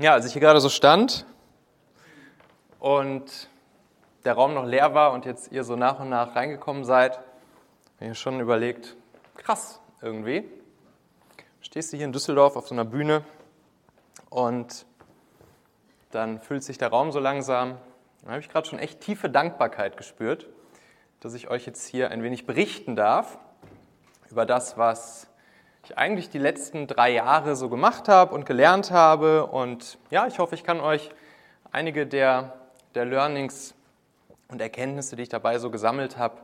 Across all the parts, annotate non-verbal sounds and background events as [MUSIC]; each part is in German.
Ja, als ich hier gerade so stand und der Raum noch leer war und jetzt ihr so nach und nach reingekommen seid, habe ich mir schon überlegt, krass irgendwie. Stehst du hier in Düsseldorf auf so einer Bühne und dann füllt sich der Raum so langsam. Da habe ich gerade schon echt tiefe Dankbarkeit gespürt, dass ich euch jetzt hier ein wenig berichten darf über das, was ich eigentlich die letzten drei Jahre so gemacht habe und gelernt habe. Und ja, ich hoffe, ich kann euch einige der, der Learnings und Erkenntnisse, die ich dabei so gesammelt habe,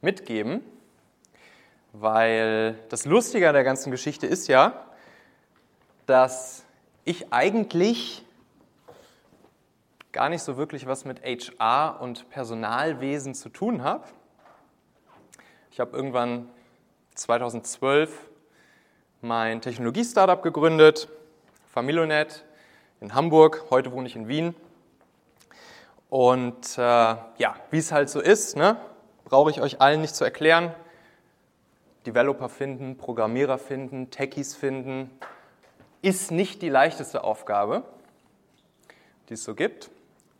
mitgeben. Weil das Lustige an der ganzen Geschichte ist ja, dass ich eigentlich gar nicht so wirklich was mit HR und Personalwesen zu tun habe. Ich habe irgendwann 2012 mein Technologie-Startup gegründet, Familonet in Hamburg. Heute wohne ich in Wien. Und äh, ja, wie es halt so ist, ne, brauche ich euch allen nicht zu erklären. Developer finden, Programmierer finden, Techies finden, ist nicht die leichteste Aufgabe, die es so gibt.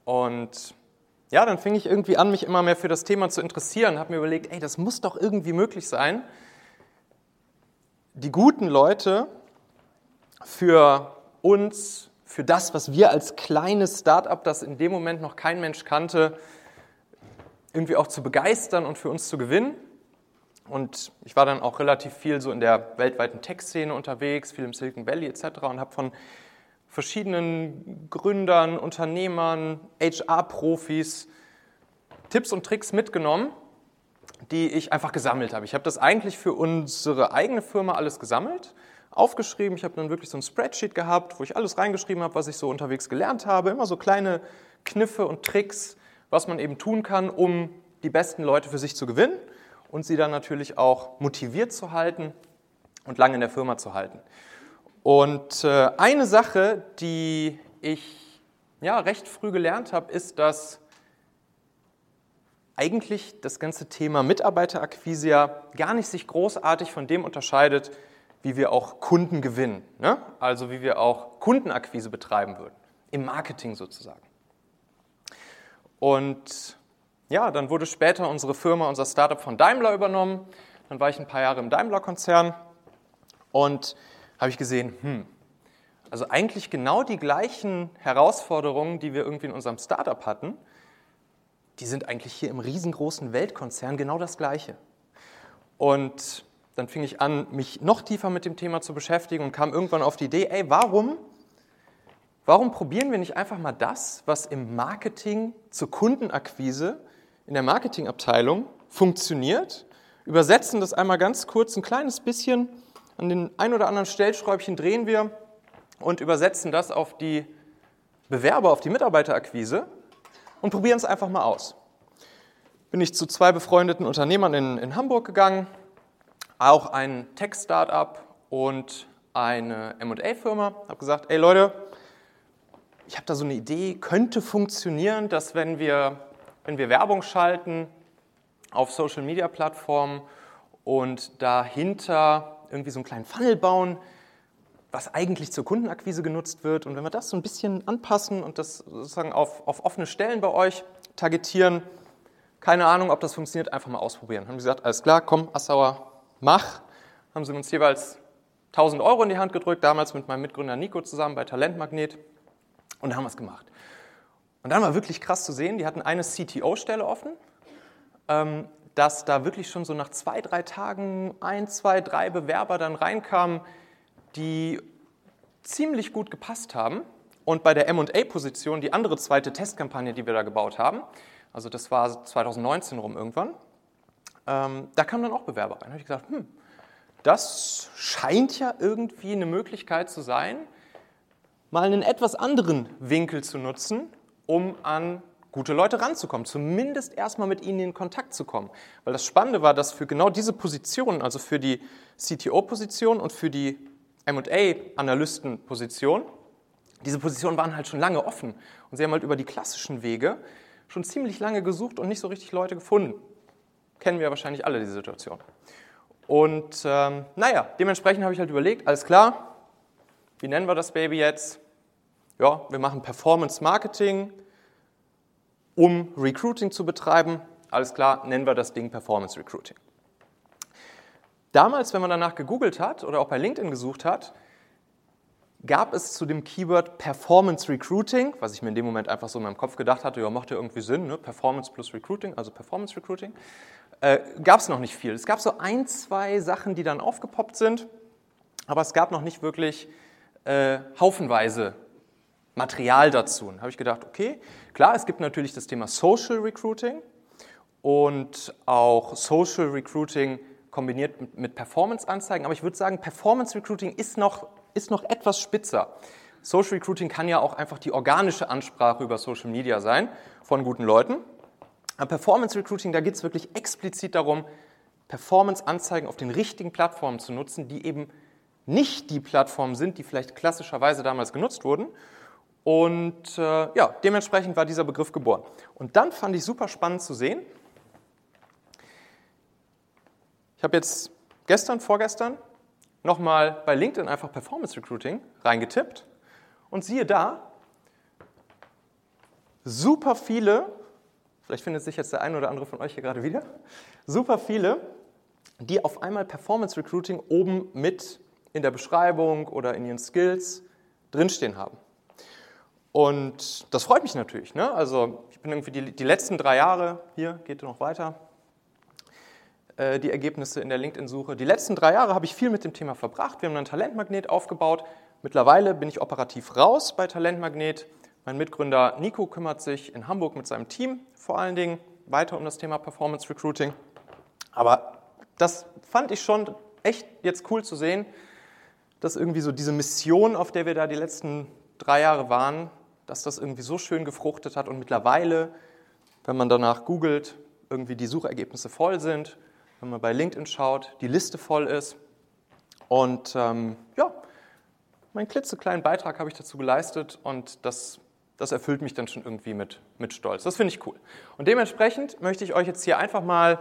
Und ja, dann fing ich irgendwie an, mich immer mehr für das Thema zu interessieren, habe mir überlegt, ey, das muss doch irgendwie möglich sein, die guten Leute für uns, für das, was wir als kleines Startup, das in dem Moment noch kein Mensch kannte, irgendwie auch zu begeistern und für uns zu gewinnen. Und ich war dann auch relativ viel so in der weltweiten Tech-Szene unterwegs, viel im Silicon Valley etc. und habe von verschiedenen Gründern, Unternehmern, HR-Profis Tipps und Tricks mitgenommen die ich einfach gesammelt habe. Ich habe das eigentlich für unsere eigene Firma alles gesammelt, aufgeschrieben. Ich habe dann wirklich so ein Spreadsheet gehabt, wo ich alles reingeschrieben habe, was ich so unterwegs gelernt habe. Immer so kleine Kniffe und Tricks, was man eben tun kann, um die besten Leute für sich zu gewinnen und sie dann natürlich auch motiviert zu halten und lange in der Firma zu halten. Und äh, eine Sache, die ich ja, recht früh gelernt habe, ist, dass eigentlich das ganze Thema Mitarbeiterakquise ja gar nicht sich großartig von dem unterscheidet, wie wir auch Kunden gewinnen. Ne? Also wie wir auch Kundenakquise betreiben würden, im Marketing sozusagen. Und ja, dann wurde später unsere Firma, unser Startup von Daimler übernommen. Dann war ich ein paar Jahre im Daimler-Konzern und habe ich gesehen, hm, also eigentlich genau die gleichen Herausforderungen, die wir irgendwie in unserem Startup hatten, die sind eigentlich hier im riesengroßen Weltkonzern genau das Gleiche. Und dann fing ich an, mich noch tiefer mit dem Thema zu beschäftigen und kam irgendwann auf die Idee, ey, warum, warum probieren wir nicht einfach mal das, was im Marketing zur Kundenakquise in der Marketingabteilung funktioniert, übersetzen das einmal ganz kurz, ein kleines bisschen, an den ein oder anderen Stellschräubchen drehen wir und übersetzen das auf die Bewerber, auf die Mitarbeiterakquise und probieren es einfach mal aus. Bin ich zu zwei befreundeten Unternehmern in, in Hamburg gegangen, auch ein Tech-Startup und eine MA-Firma. Habe gesagt, ey Leute, ich habe da so eine Idee, könnte funktionieren, dass wenn wir, wenn wir Werbung schalten auf Social-Media-Plattformen und dahinter irgendwie so einen kleinen Funnel bauen, was eigentlich zur Kundenakquise genutzt wird. Und wenn wir das so ein bisschen anpassen und das sozusagen auf, auf offene Stellen bei euch targetieren, keine Ahnung, ob das funktioniert, einfach mal ausprobieren. Haben gesagt, alles klar, komm, Assauer, mach. Haben sie uns jeweils 1000 Euro in die Hand gedrückt, damals mit meinem Mitgründer Nico zusammen bei Talentmagnet und haben es gemacht. Und dann war wirklich krass zu sehen, die hatten eine CTO-Stelle offen, ähm, dass da wirklich schon so nach zwei, drei Tagen ein, zwei, drei Bewerber dann reinkamen, die ziemlich gut gepasst haben. Und bei der MA-Position, die andere zweite Testkampagne, die wir da gebaut haben, also das war 2019 rum irgendwann, ähm, da kamen dann auch Bewerber rein. Da habe ich gesagt, hm, das scheint ja irgendwie eine Möglichkeit zu sein, mal einen etwas anderen Winkel zu nutzen, um an gute Leute ranzukommen, zumindest erstmal mit ihnen in Kontakt zu kommen. Weil das Spannende war, dass für genau diese Positionen, also für die CTO-Position und für die MA-Analystenposition, diese Positionen waren halt schon lange offen und sie haben halt über die klassischen Wege schon ziemlich lange gesucht und nicht so richtig Leute gefunden. Kennen wir wahrscheinlich alle diese Situation. Und ähm, naja, dementsprechend habe ich halt überlegt, alles klar, wie nennen wir das Baby jetzt? ja, wir machen Performance Marketing, um Recruiting zu betreiben. Alles klar, nennen wir das Ding Performance Recruiting. Damals, wenn man danach gegoogelt hat oder auch bei LinkedIn gesucht hat, gab es zu dem Keyword Performance Recruiting, was ich mir in dem Moment einfach so in meinem Kopf gedacht hatte, ja, macht ja irgendwie Sinn, ne? Performance plus Recruiting, also Performance Recruiting, äh, gab es noch nicht viel. Es gab so ein, zwei Sachen, die dann aufgepoppt sind, aber es gab noch nicht wirklich äh, haufenweise Material dazu. Und habe ich gedacht, okay, klar, es gibt natürlich das Thema Social Recruiting und auch Social Recruiting kombiniert mit Performance-Anzeigen, aber ich würde sagen, Performance Recruiting ist noch ist noch etwas spitzer. Social Recruiting kann ja auch einfach die organische Ansprache über Social Media sein von guten Leuten. Am Performance Recruiting, da geht es wirklich explizit darum, Performance-Anzeigen auf den richtigen Plattformen zu nutzen, die eben nicht die Plattformen sind, die vielleicht klassischerweise damals genutzt wurden. Und äh, ja, dementsprechend war dieser Begriff geboren. Und dann fand ich super spannend zu sehen. Ich habe jetzt gestern, vorgestern nochmal bei LinkedIn einfach Performance Recruiting reingetippt und siehe da, super viele, vielleicht findet sich jetzt der eine oder andere von euch hier gerade wieder, super viele, die auf einmal Performance Recruiting oben mit in der Beschreibung oder in ihren Skills drinstehen haben. Und das freut mich natürlich. Ne? Also ich bin irgendwie die, die letzten drei Jahre, hier geht noch weiter, die Ergebnisse in der LinkedIn-Suche. Die letzten drei Jahre habe ich viel mit dem Thema verbracht. Wir haben einen Talentmagnet aufgebaut. Mittlerweile bin ich operativ raus bei Talentmagnet. Mein Mitgründer Nico kümmert sich in Hamburg mit seinem Team vor allen Dingen weiter um das Thema Performance Recruiting. Aber das fand ich schon echt jetzt cool zu sehen, dass irgendwie so diese Mission, auf der wir da die letzten drei Jahre waren, dass das irgendwie so schön gefruchtet hat und mittlerweile, wenn man danach googelt, irgendwie die Suchergebnisse voll sind wenn man bei LinkedIn schaut, die Liste voll ist. Und ähm, ja, meinen klitzekleinen Beitrag habe ich dazu geleistet und das, das erfüllt mich dann schon irgendwie mit, mit Stolz. Das finde ich cool. Und dementsprechend möchte ich euch jetzt hier einfach mal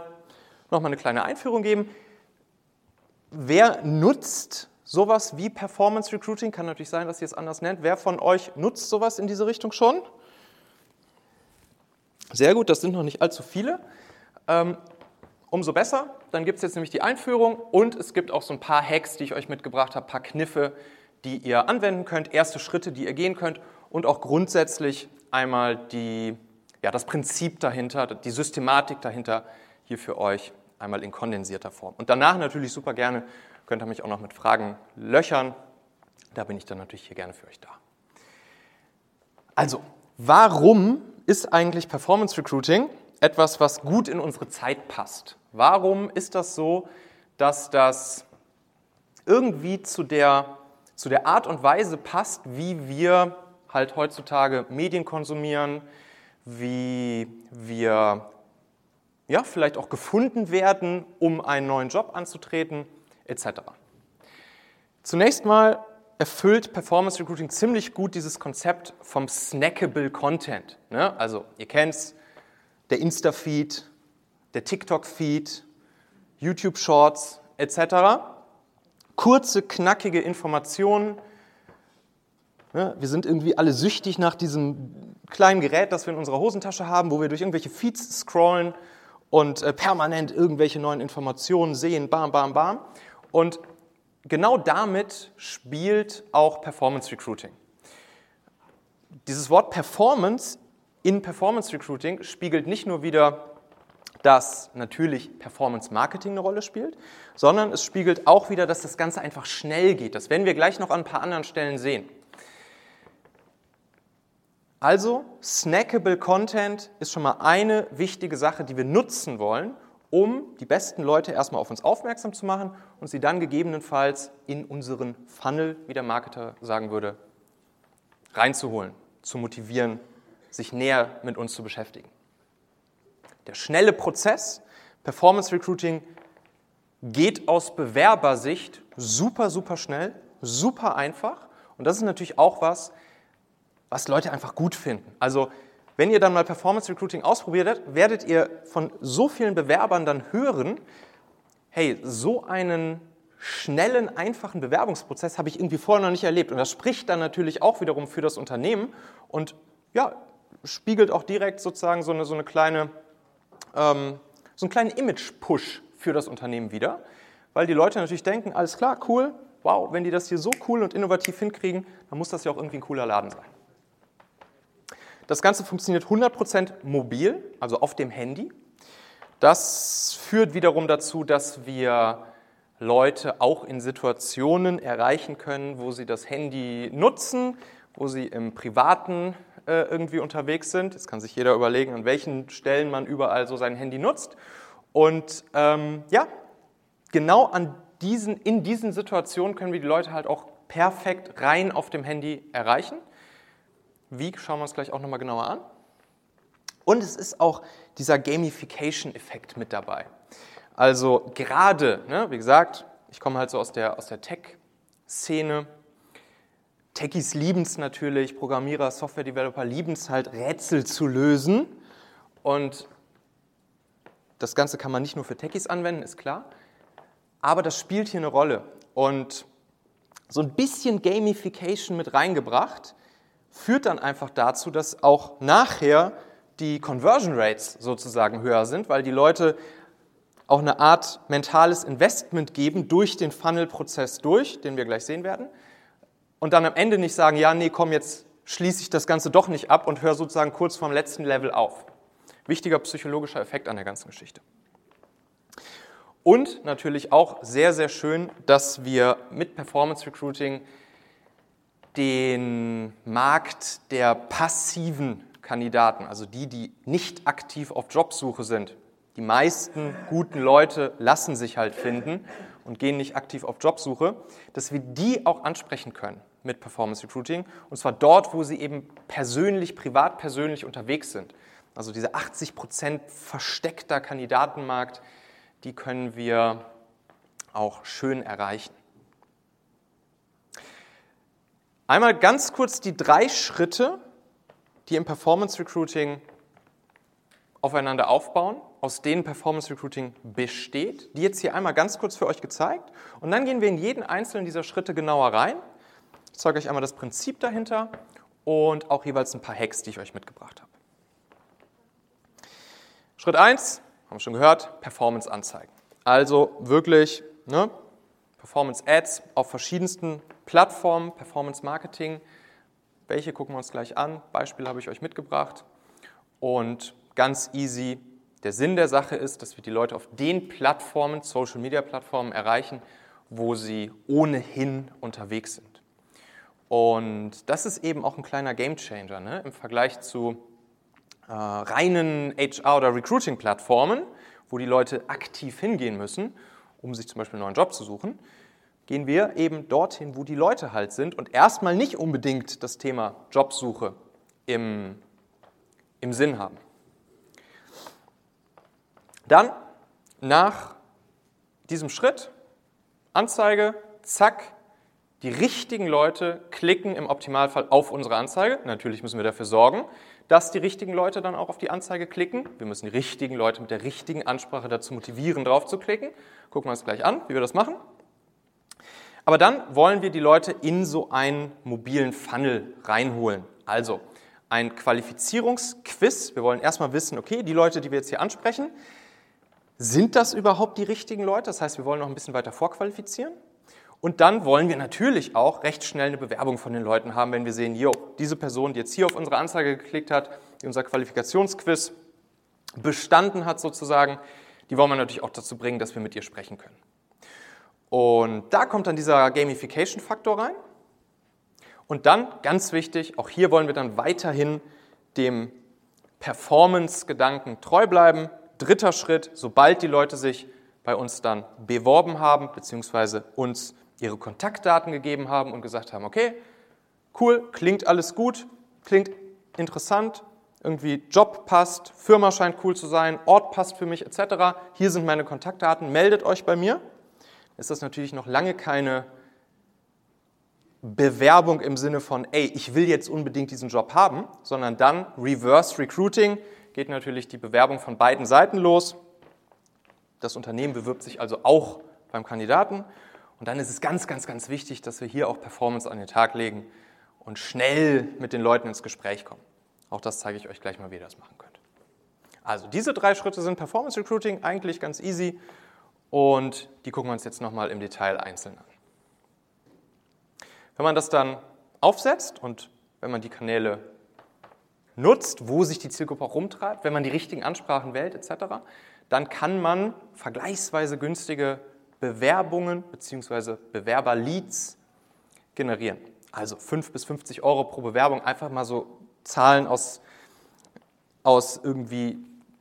nochmal eine kleine Einführung geben. Wer nutzt sowas wie Performance Recruiting? Kann natürlich sein, dass ihr es anders nennt. Wer von euch nutzt sowas in diese Richtung schon? Sehr gut, das sind noch nicht allzu viele. Umso besser. Dann gibt es jetzt nämlich die Einführung und es gibt auch so ein paar Hacks, die ich euch mitgebracht habe, ein paar Kniffe, die ihr anwenden könnt, erste Schritte, die ihr gehen könnt und auch grundsätzlich einmal die, ja, das Prinzip dahinter, die Systematik dahinter hier für euch einmal in kondensierter Form. Und danach natürlich super gerne könnt ihr mich auch noch mit Fragen löchern. Da bin ich dann natürlich hier gerne für euch da. Also, warum ist eigentlich Performance Recruiting etwas, was gut in unsere Zeit passt? Warum ist das so, dass das irgendwie zu der, zu der Art und Weise passt, wie wir halt heutzutage Medien konsumieren, wie wir ja, vielleicht auch gefunden werden, um einen neuen Job anzutreten, etc. Zunächst mal erfüllt Performance Recruiting ziemlich gut dieses Konzept vom snackable Content. Ne? Also ihr kennt es, der Insta-Feed, der TikTok-Feed, YouTube-Shorts etc. Kurze, knackige Informationen. Wir sind irgendwie alle süchtig nach diesem kleinen Gerät, das wir in unserer Hosentasche haben, wo wir durch irgendwelche Feeds scrollen und äh, permanent irgendwelche neuen Informationen sehen, bam, bam, bam. Und genau damit spielt auch Performance Recruiting. Dieses Wort Performance in Performance Recruiting spiegelt nicht nur wieder dass natürlich Performance Marketing eine Rolle spielt, sondern es spiegelt auch wieder, dass das Ganze einfach schnell geht. Das werden wir gleich noch an ein paar anderen Stellen sehen. Also, snackable Content ist schon mal eine wichtige Sache, die wir nutzen wollen, um die besten Leute erstmal auf uns aufmerksam zu machen und sie dann gegebenenfalls in unseren Funnel, wie der Marketer sagen würde, reinzuholen, zu motivieren, sich näher mit uns zu beschäftigen. Der schnelle Prozess, Performance Recruiting, geht aus Bewerbersicht super, super schnell, super einfach. Und das ist natürlich auch was, was Leute einfach gut finden. Also wenn ihr dann mal Performance Recruiting ausprobiert, werdet ihr von so vielen Bewerbern dann hören, hey, so einen schnellen, einfachen Bewerbungsprozess habe ich irgendwie vorher noch nicht erlebt. Und das spricht dann natürlich auch wiederum für das Unternehmen und ja, spiegelt auch direkt sozusagen so eine, so eine kleine, ähm, so einen kleinen Image-Push für das Unternehmen wieder, weil die Leute natürlich denken, alles klar, cool, wow, wenn die das hier so cool und innovativ hinkriegen, dann muss das ja auch irgendwie ein cooler Laden sein. Das Ganze funktioniert 100% mobil, also auf dem Handy. Das führt wiederum dazu, dass wir Leute auch in Situationen erreichen können, wo sie das Handy nutzen, wo sie im privaten äh, irgendwie unterwegs sind. Jetzt kann sich jeder überlegen, an welchen Stellen man überall so sein Handy nutzt. Und ähm, ja, genau an diesen, in diesen Situationen können wir die Leute halt auch perfekt rein auf dem Handy erreichen. Wie, schauen wir uns gleich auch nochmal genauer an. Und es ist auch dieser Gamification-Effekt mit dabei. Also gerade, ne, wie gesagt, ich komme halt so aus der, aus der Tech-Szene. Techies lieben es natürlich, Programmierer, Software-Developer lieben es halt, Rätsel zu lösen. Und das Ganze kann man nicht nur für Techies anwenden, ist klar. Aber das spielt hier eine Rolle. Und so ein bisschen Gamification mit reingebracht, führt dann einfach dazu, dass auch nachher die Conversion Rates sozusagen höher sind, weil die Leute auch eine Art mentales Investment geben durch den Funnel-Prozess durch, den wir gleich sehen werden, und dann am Ende nicht sagen, ja, nee, komm, jetzt schließe ich das Ganze doch nicht ab und höre sozusagen kurz vorm letzten Level auf. Wichtiger psychologischer Effekt an der ganzen Geschichte. Und natürlich auch sehr, sehr schön, dass wir mit Performance Recruiting den Markt der passiven Kandidaten, also die, die nicht aktiv auf Jobsuche sind. Die meisten guten Leute lassen sich halt finden und gehen nicht aktiv auf Jobsuche, dass wir die auch ansprechen können mit Performance Recruiting. Und zwar dort, wo sie eben persönlich, privat persönlich unterwegs sind. Also diese 80 Prozent versteckter Kandidatenmarkt, die können wir auch schön erreichen. Einmal ganz kurz die drei Schritte, die im Performance Recruiting aufeinander aufbauen, aus denen Performance Recruiting besteht. Die jetzt hier einmal ganz kurz für euch gezeigt. Und dann gehen wir in jeden einzelnen dieser Schritte genauer rein. Zeige euch einmal das Prinzip dahinter und auch jeweils ein paar Hacks, die ich euch mitgebracht habe. Schritt 1, haben wir schon gehört, Performance-Anzeigen. Also wirklich ne, Performance-Ads auf verschiedensten Plattformen, Performance-Marketing. Welche gucken wir uns gleich an? Beispiele habe ich euch mitgebracht. Und ganz easy. Der Sinn der Sache ist, dass wir die Leute auf den Plattformen, Social-Media-Plattformen erreichen, wo sie ohnehin unterwegs sind. Und das ist eben auch ein kleiner Gamechanger ne? im Vergleich zu äh, reinen HR- oder Recruiting-Plattformen, wo die Leute aktiv hingehen müssen, um sich zum Beispiel einen neuen Job zu suchen, gehen wir eben dorthin, wo die Leute halt sind und erstmal nicht unbedingt das Thema Jobsuche im, im Sinn haben. Dann nach diesem Schritt, Anzeige, zack, die richtigen Leute klicken im Optimalfall auf unsere Anzeige. Natürlich müssen wir dafür sorgen, dass die richtigen Leute dann auch auf die Anzeige klicken. Wir müssen die richtigen Leute mit der richtigen Ansprache dazu motivieren, drauf zu klicken. Gucken wir uns gleich an, wie wir das machen. Aber dann wollen wir die Leute in so einen mobilen Funnel reinholen. Also ein Qualifizierungsquiz. Wir wollen erstmal wissen, okay, die Leute, die wir jetzt hier ansprechen, sind das überhaupt die richtigen Leute? Das heißt, wir wollen noch ein bisschen weiter vorqualifizieren. Und dann wollen wir natürlich auch recht schnell eine Bewerbung von den Leuten haben, wenn wir sehen, jo, diese Person, die jetzt hier auf unsere Anzeige geklickt hat, die unser Qualifikationsquiz bestanden hat sozusagen, die wollen wir natürlich auch dazu bringen, dass wir mit ihr sprechen können. Und da kommt dann dieser Gamification-Faktor rein. Und dann, ganz wichtig, auch hier wollen wir dann weiterhin dem Performance-Gedanken treu bleiben. Dritter Schritt, sobald die Leute sich bei uns dann beworben haben, beziehungsweise uns ihre Kontaktdaten gegeben haben und gesagt haben, okay, cool, klingt alles gut, klingt interessant, irgendwie Job passt, Firma scheint cool zu sein, Ort passt für mich etc. Hier sind meine Kontaktdaten, meldet euch bei mir. Ist das natürlich noch lange keine Bewerbung im Sinne von, ey, ich will jetzt unbedingt diesen Job haben, sondern dann Reverse Recruiting, geht natürlich die Bewerbung von beiden Seiten los. Das Unternehmen bewirbt sich also auch beim Kandidaten Und dann ist es ganz, ganz, ganz wichtig, dass wir hier auch Performance an den Tag legen und schnell mit den Leuten ins Gespräch kommen. Auch das zeige ich euch gleich mal, wie ihr das machen könnt. Also diese drei Schritte sind Performance Recruiting, eigentlich ganz easy und die gucken wir uns jetzt nochmal im Detail einzeln an. Wenn man das dann aufsetzt und wenn man die Kanäle nutzt, wo sich die Zielgruppe auch rumtreibt, wenn man die richtigen Ansprachen wählt etc., dann kann man vergleichsweise günstige Bewerbungen bzw. Bewerberleads generieren. Also 5 bis 50 Euro pro Bewerbung, einfach mal so Zahlen aus, aus irgendwie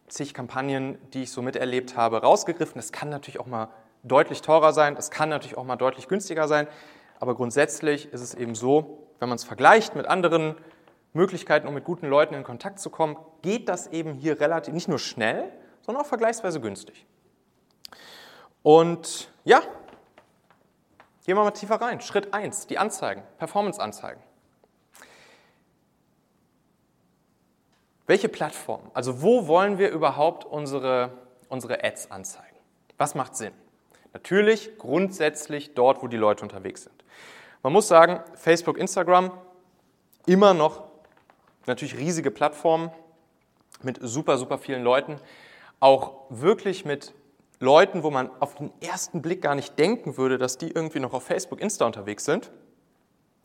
zig Kampagnen, die ich so miterlebt habe, rausgegriffen. Das kann natürlich auch mal deutlich teurer sein, das kann natürlich auch mal deutlich günstiger sein, aber grundsätzlich ist es eben so, wenn man es vergleicht mit anderen Möglichkeiten, um mit guten Leuten in Kontakt zu kommen, geht das eben hier relativ nicht nur schnell, sondern auch vergleichsweise günstig. Und ja, gehen wir mal tiefer rein. Schritt 1, die Anzeigen, Performance-Anzeigen. Welche Plattform? Also wo wollen wir überhaupt unsere, unsere Ads anzeigen? Was macht Sinn? Natürlich grundsätzlich dort, wo die Leute unterwegs sind. Man muss sagen, Facebook, Instagram, immer noch natürlich riesige Plattformen mit super, super vielen Leuten. Auch wirklich mit Leuten, wo man auf den ersten Blick gar nicht denken würde, dass die irgendwie noch auf Facebook, Insta unterwegs sind.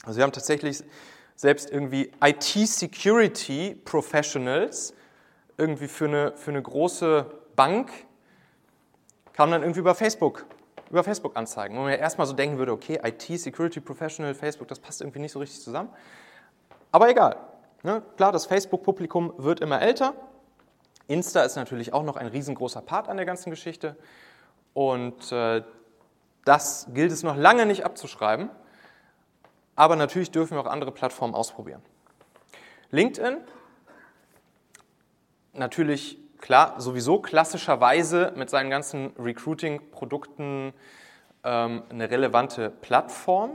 Also wir haben tatsächlich selbst irgendwie IT-Security-Professionals irgendwie für eine, für eine große Bank kamen dann irgendwie über Facebook, über Facebook anzeigen. Wo man ja erstmal so denken würde, okay, IT-Security-Professional, Facebook, das passt irgendwie nicht so richtig zusammen. Aber egal. Ne? Klar, das Facebook-Publikum wird immer älter. Insta ist natürlich auch noch ein riesengroßer Part an der ganzen Geschichte. Und äh, das gilt es noch lange nicht abzuschreiben. Aber natürlich dürfen wir auch andere Plattformen ausprobieren. LinkedIn, natürlich klar, sowieso klassischerweise mit seinen ganzen Recruiting-Produkten ähm, eine relevante Plattform.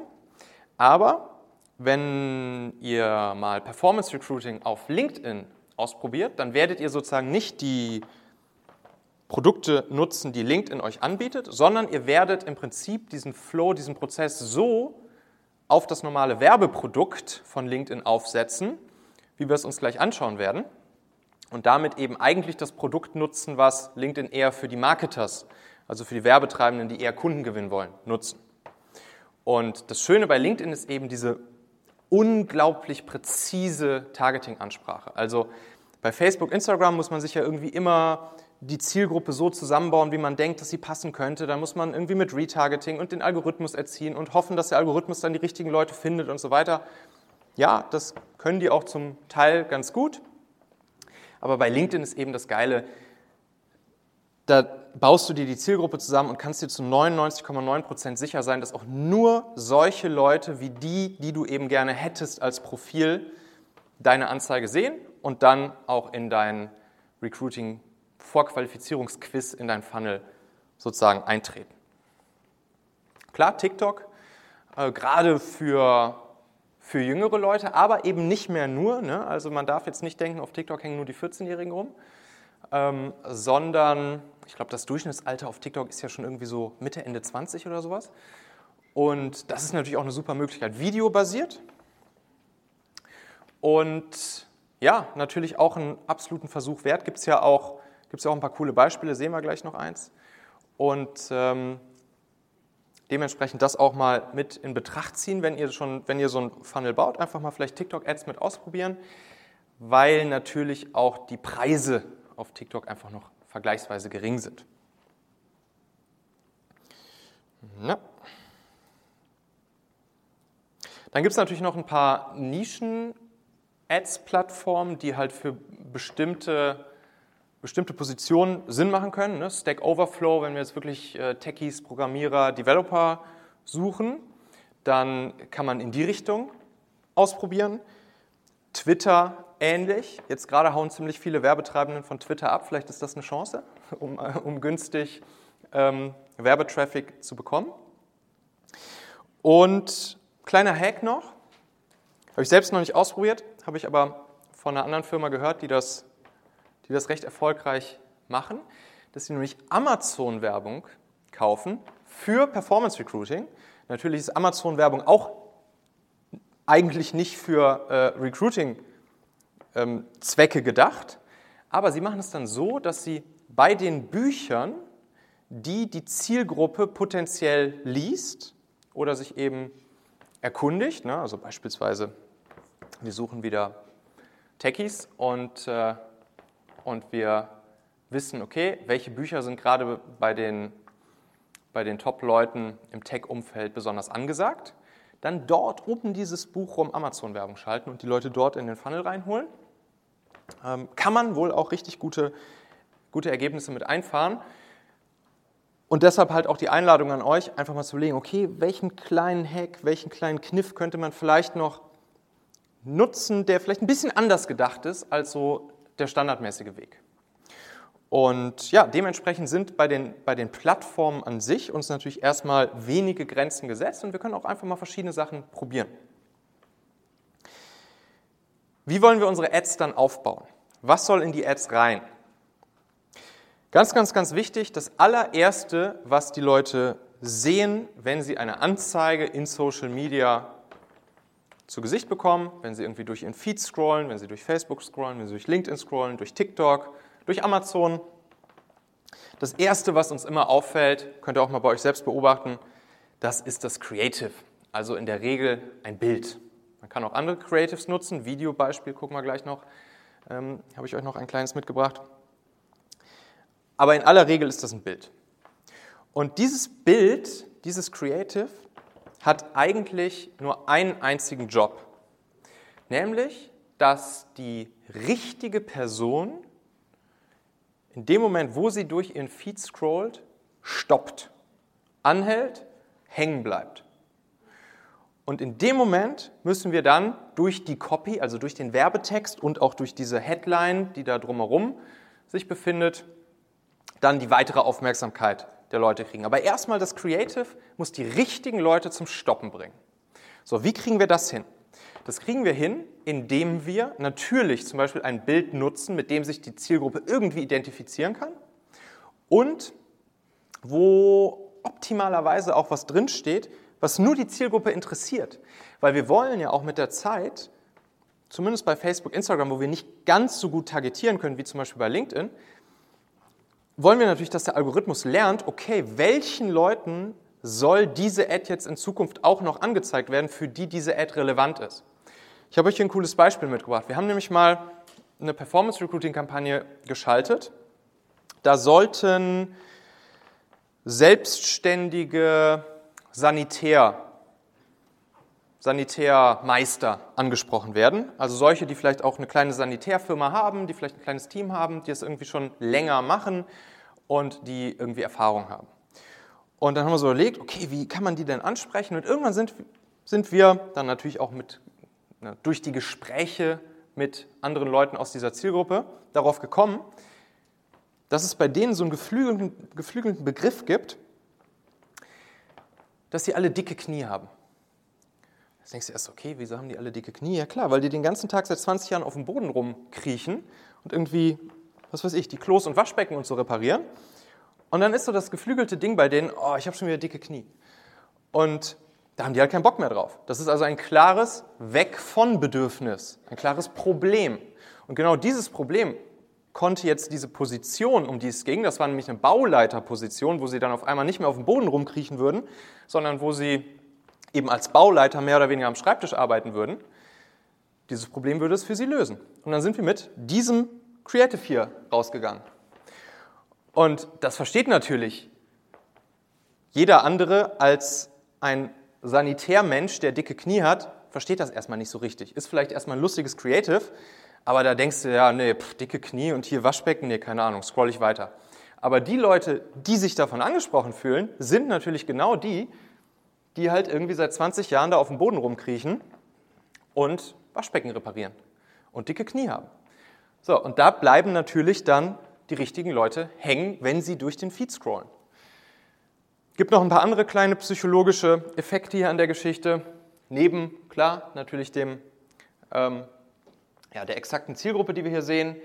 Aber wenn ihr mal Performance Recruiting auf LinkedIn ausprobiert, dann werdet ihr sozusagen nicht die Produkte nutzen, die LinkedIn euch anbietet, sondern ihr werdet im Prinzip diesen Flow, diesen Prozess so auf das normale Werbeprodukt von LinkedIn aufsetzen, wie wir es uns gleich anschauen werden. Und damit eben eigentlich das Produkt nutzen, was LinkedIn eher für die Marketers, also für die Werbetreibenden, die eher Kunden gewinnen wollen, nutzen. Und das Schöne bei LinkedIn ist eben diese unglaublich präzise Targeting-Ansprache. Also bei Facebook, Instagram muss man sich ja irgendwie immer die Zielgruppe so zusammenbauen, wie man denkt, dass sie passen könnte. Da muss man irgendwie mit Retargeting und den Algorithmus erziehen und hoffen, dass der Algorithmus dann die richtigen Leute findet und so weiter. Ja, das können die auch zum Teil ganz gut. Aber bei LinkedIn ist eben das Geile, da baust du dir die Zielgruppe zusammen und kannst dir zu 99,9% sicher sein, dass auch nur solche Leute wie die, die du eben gerne hättest als Profil, deine Anzeige sehen und dann auch in dein Recruiting Vorqualifizierungsquiz in dein Funnel sozusagen eintreten. Klar, TikTok, äh, gerade für, für jüngere Leute, aber eben nicht mehr nur. Ne? Also man darf jetzt nicht denken, auf TikTok hängen nur die 14-Jährigen rum, ähm, sondern ich glaube, das Durchschnittsalter auf TikTok ist ja schon irgendwie so Mitte, Ende 20 oder sowas. Und das ist natürlich auch eine super Möglichkeit. Videobasiert. Und ja, natürlich auch einen absoluten Versuch wert. Gibt es ja auch Gibt es auch ein paar coole Beispiele, sehen wir gleich noch eins. Und ähm, dementsprechend das auch mal mit in Betracht ziehen, wenn ihr schon, wenn ihr so ein Funnel baut, einfach mal vielleicht TikTok-Ads mit ausprobieren, weil natürlich auch die Preise auf TikTok einfach noch vergleichsweise gering sind. Ja. Dann gibt es natürlich noch ein paar Nischen-Ads-Plattformen, die halt für bestimmte bestimmte Positionen Sinn machen können. Ne? Stack Overflow, wenn wir jetzt wirklich äh, Techies, Programmierer, Developer suchen, dann kann man in die Richtung ausprobieren. Twitter ähnlich. Jetzt gerade hauen ziemlich viele Werbetreibenden von Twitter ab. Vielleicht ist das eine Chance, [LAUGHS] um, äh, um günstig ähm, Werbetraffic zu bekommen. Und kleiner Hack noch, habe ich selbst noch nicht ausprobiert, habe ich aber von einer anderen Firma gehört, die das die das recht erfolgreich machen, dass sie nämlich Amazon-Werbung kaufen für Performance Recruiting. Natürlich ist Amazon-Werbung auch eigentlich nicht für äh, Recruiting-Zwecke ähm, gedacht, aber sie machen es dann so, dass sie bei den Büchern, die die Zielgruppe potenziell liest oder sich eben erkundigt, ne, also beispielsweise, wir suchen wieder Techies und, äh, und wir wissen, okay, welche Bücher sind gerade bei den, bei den Top-Leuten im Tech-Umfeld besonders angesagt, dann dort oben dieses Buch rum Amazon-Werbung schalten und die Leute dort in den Funnel reinholen. Ähm, kann man wohl auch richtig gute, gute Ergebnisse mit einfahren. Und deshalb halt auch die Einladung an euch, einfach mal zu überlegen, okay, welchen kleinen Hack, welchen kleinen Kniff könnte man vielleicht noch nutzen, der vielleicht ein bisschen anders gedacht ist als so der standardmäßige Weg. Und ja, dementsprechend sind bei den, bei den Plattformen an sich uns natürlich erstmal wenige Grenzen gesetzt und wir können auch einfach mal verschiedene Sachen probieren. Wie wollen wir unsere Ads dann aufbauen? Was soll in die Ads rein? Ganz, ganz, ganz wichtig, das allererste, was die Leute sehen, wenn sie eine Anzeige in Social Media zu Gesicht bekommen, wenn sie irgendwie durch ihren Feed scrollen, wenn sie durch Facebook scrollen, wenn sie durch LinkedIn scrollen, durch TikTok, durch Amazon. Das erste, was uns immer auffällt, könnt ihr auch mal bei euch selbst beobachten, das ist das Creative, also in der Regel ein Bild. Man kann auch andere Creatives nutzen, Videobeispiel gucken wir gleich noch, ähm, habe ich euch noch ein kleines mitgebracht. Aber in aller Regel ist das ein Bild. Und dieses Bild, dieses Creative, hat eigentlich nur einen einzigen Job, nämlich, dass die richtige Person in dem Moment, wo sie durch ihren Feed scrollt, stoppt, anhält, hängen bleibt. Und in dem Moment müssen wir dann durch die Copy, also durch den Werbetext und auch durch diese Headline, die da drumherum sich befindet, dann die weitere Aufmerksamkeit der Leute kriegen. Aber erstmal das Creative muss die richtigen Leute zum Stoppen bringen. So, wie kriegen wir das hin? Das kriegen wir hin, indem wir natürlich zum Beispiel ein Bild nutzen, mit dem sich die Zielgruppe irgendwie identifizieren kann und wo optimalerweise auch was drinsteht, was nur die Zielgruppe interessiert. Weil wir wollen ja auch mit der Zeit, zumindest bei Facebook, Instagram, wo wir nicht ganz so gut targetieren können wie zum Beispiel bei LinkedIn, wollen wir natürlich, dass der Algorithmus lernt, okay, welchen Leuten soll diese Ad jetzt in Zukunft auch noch angezeigt werden, für die diese Ad relevant ist. Ich habe euch hier ein cooles Beispiel mitgebracht. Wir haben nämlich mal eine Performance Recruiting Kampagne geschaltet. Da sollten selbstständige Sanitär, Sanitärmeister angesprochen werden. Also solche, die vielleicht auch eine kleine Sanitärfirma haben, die vielleicht ein kleines Team haben, die es irgendwie schon länger machen und die irgendwie Erfahrung haben. Und dann haben wir so überlegt, okay, wie kann man die denn ansprechen? Und irgendwann sind, sind wir dann natürlich auch mit, na, durch die Gespräche mit anderen Leuten aus dieser Zielgruppe darauf gekommen, dass es bei denen so einen geflügelten, geflügelten Begriff gibt, dass sie alle dicke Knie haben. Jetzt denkst du erst, okay, wieso haben die alle dicke Knie? Ja klar, weil die den ganzen Tag seit 20 Jahren auf dem Boden rumkriechen und irgendwie, was weiß ich, die Klos und Waschbecken und so reparieren. Und dann ist so das geflügelte Ding bei denen, oh, ich habe schon wieder dicke Knie. Und da haben die halt keinen Bock mehr drauf. Das ist also ein klares Weg von Bedürfnis, ein klares Problem. Und genau dieses Problem konnte jetzt diese Position, um die es ging, das war nämlich eine Bauleiterposition, wo sie dann auf einmal nicht mehr auf dem Boden rumkriechen würden, sondern wo sie eben als Bauleiter mehr oder weniger am Schreibtisch arbeiten würden. Dieses Problem würde es für sie lösen. Und dann sind wir mit diesem Creative hier rausgegangen. Und das versteht natürlich jeder andere als ein Sanitärmensch, der dicke Knie hat, versteht das erstmal nicht so richtig. Ist vielleicht erstmal ein lustiges Creative, aber da denkst du, ja, nee, pff, dicke Knie und hier Waschbecken, nee, keine Ahnung, scroll ich weiter. Aber die Leute, die sich davon angesprochen fühlen, sind natürlich genau die, die halt irgendwie seit 20 Jahren da auf dem Boden rumkriechen und Waschbecken reparieren und dicke Knie haben. So, und da bleiben natürlich dann die richtigen Leute hängen, wenn sie durch den Feed scrollen. Gibt noch ein paar andere kleine psychologische Effekte hier an der Geschichte. Neben, klar, natürlich dem, ähm, ja, der exakten Zielgruppe, die wir hier sehen,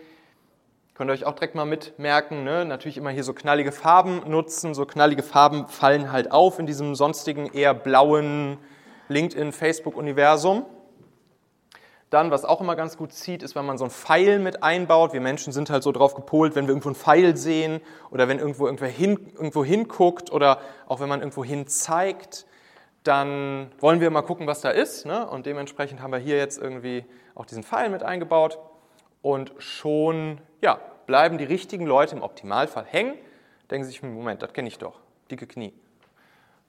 Könnt ihr euch auch direkt mal mitmerken. Ne? Natürlich immer hier so knallige Farben nutzen. So knallige Farben fallen halt auf in diesem sonstigen eher blauen LinkedIn, Facebook-Universum. Dann, was auch immer ganz gut zieht, ist, wenn man so einen Pfeil mit einbaut. Wir Menschen sind halt so drauf gepolt, wenn wir irgendwo einen Pfeil sehen oder wenn irgendwo irgendwer hin, irgendwo hinguckt oder auch wenn man irgendwo hin zeigt, dann wollen wir mal gucken, was da ist. Ne? Und dementsprechend haben wir hier jetzt irgendwie auch diesen Pfeil mit eingebaut. Und schon ja, bleiben die richtigen Leute im Optimalfall hängen, denken sich, Moment, das kenne ich doch, dicke Knie.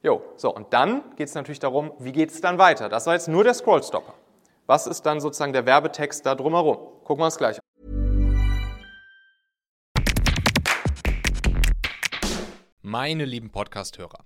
Jo, so, und dann geht es natürlich darum, wie geht es dann weiter? Das war jetzt nur der Scrollstopper. Was ist dann sozusagen der Werbetext da drumherum? Gucken wir uns gleich. Meine lieben Podcast-Hörer,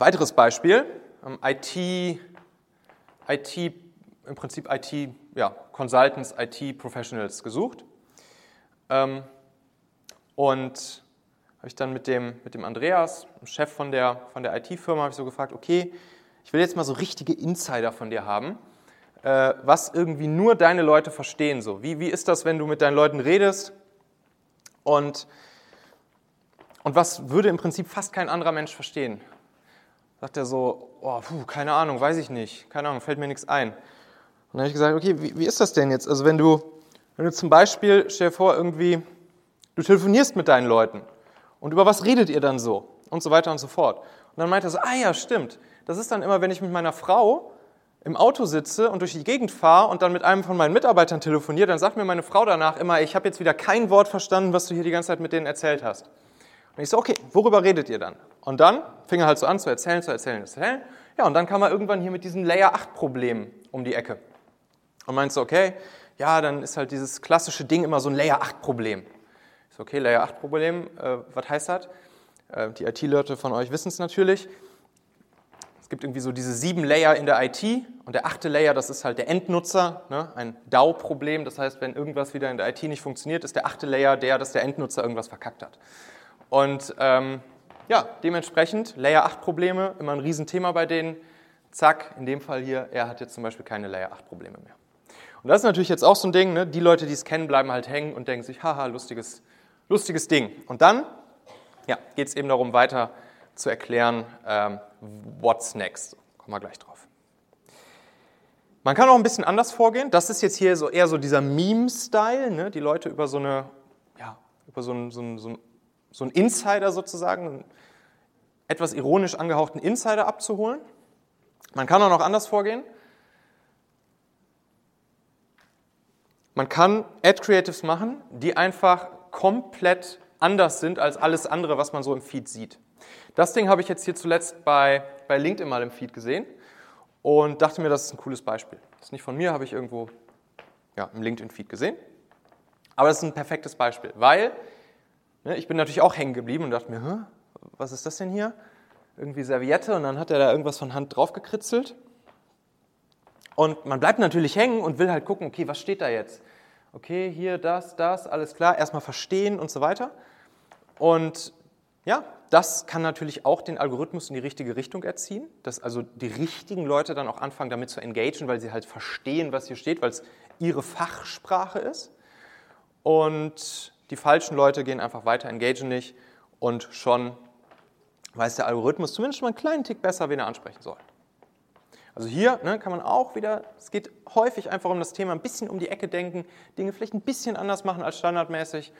Weiteres Beispiel, IT, IT, im Prinzip IT, ja, Consultants, IT-Professionals gesucht. Ähm, und habe ich dann mit dem, mit dem Andreas, dem Chef von der, von der IT-Firma, habe ich so gefragt, okay, ich will jetzt mal so richtige Insider von dir haben, äh, was irgendwie nur deine Leute verstehen. So. Wie, wie ist das, wenn du mit deinen Leuten redest und, und was würde im Prinzip fast kein anderer Mensch verstehen? Sagt er so, oh, puh, keine Ahnung, weiß ich nicht, keine Ahnung, fällt mir nichts ein. Und dann habe ich gesagt, okay, wie, wie, ist das denn jetzt? Also wenn du, wenn du zum Beispiel, stell dir vor, irgendwie, du telefonierst mit deinen Leuten und über was redet ihr dann so? Und so weiter und so fort. Und dann meint er so, ah ja, stimmt. Das ist dann immer, wenn ich mit meiner Frau im Auto sitze und durch die Gegend fahre und dann mit einem von meinen Mitarbeitern telefoniere, dann sagt mir meine Frau danach immer, ich habe jetzt wieder kein Wort verstanden, was du hier die ganze Zeit mit denen erzählt hast. Und ich so, okay, worüber redet ihr dann? Und dann fing er halt so an zu erzählen, zu erzählen, zu erzählen. Ja, und dann kam er irgendwann hier mit diesem Layer 8 Problem um die Ecke. Und meinte so, okay, ja, dann ist halt dieses klassische Ding immer so ein Layer 8 Problem. Ich so, okay, Layer 8 Problem, äh, was heißt das? Äh, die IT-Leute von euch wissen es natürlich. Es gibt irgendwie so diese sieben Layer in der IT und der achte Layer, das ist halt der Endnutzer, ne? ein DAO-Problem. Das heißt, wenn irgendwas wieder in der IT nicht funktioniert, ist der achte Layer der, dass der Endnutzer irgendwas verkackt hat. Und ähm, ja, dementsprechend Layer 8 Probleme, immer ein Riesenthema bei denen. Zack, in dem Fall hier, er hat jetzt zum Beispiel keine Layer 8 Probleme mehr. Und das ist natürlich jetzt auch so ein Ding, ne? die Leute, die es kennen, bleiben halt hängen und denken sich, haha, lustiges, lustiges Ding. Und dann ja, geht es eben darum, weiter zu erklären, ähm, what's next. Kommen wir gleich drauf. Man kann auch ein bisschen anders vorgehen. Das ist jetzt hier so eher so dieser Meme-Style, ne? die Leute über so eine, ja, über so ein, so ein, so ein so einen Insider sozusagen, einen etwas ironisch angehauchten Insider abzuholen. Man kann auch noch anders vorgehen. Man kann Ad Creatives machen, die einfach komplett anders sind als alles andere, was man so im Feed sieht. Das Ding habe ich jetzt hier zuletzt bei, bei LinkedIn mal im Feed gesehen und dachte mir, das ist ein cooles Beispiel. Das ist nicht von mir, habe ich irgendwo ja, im LinkedIn-Feed gesehen. Aber das ist ein perfektes Beispiel, weil ich bin natürlich auch hängen geblieben und dachte mir, was ist das denn hier? Irgendwie Serviette und dann hat er da irgendwas von Hand drauf gekritzelt. Und man bleibt natürlich hängen und will halt gucken, okay, was steht da jetzt? Okay, hier, das, das, alles klar, erstmal verstehen und so weiter. Und ja, das kann natürlich auch den Algorithmus in die richtige Richtung erziehen, dass also die richtigen Leute dann auch anfangen damit zu engagieren, weil sie halt verstehen, was hier steht, weil es ihre Fachsprache ist. Und die falschen Leute gehen einfach weiter, engagieren nicht und schon weiß der Algorithmus zumindest mal einen kleinen Tick besser, wen er ansprechen soll. Also hier ne, kann man auch wieder, es geht häufig einfach um das Thema ein bisschen um die Ecke denken, Dinge vielleicht ein bisschen anders machen als standardmäßig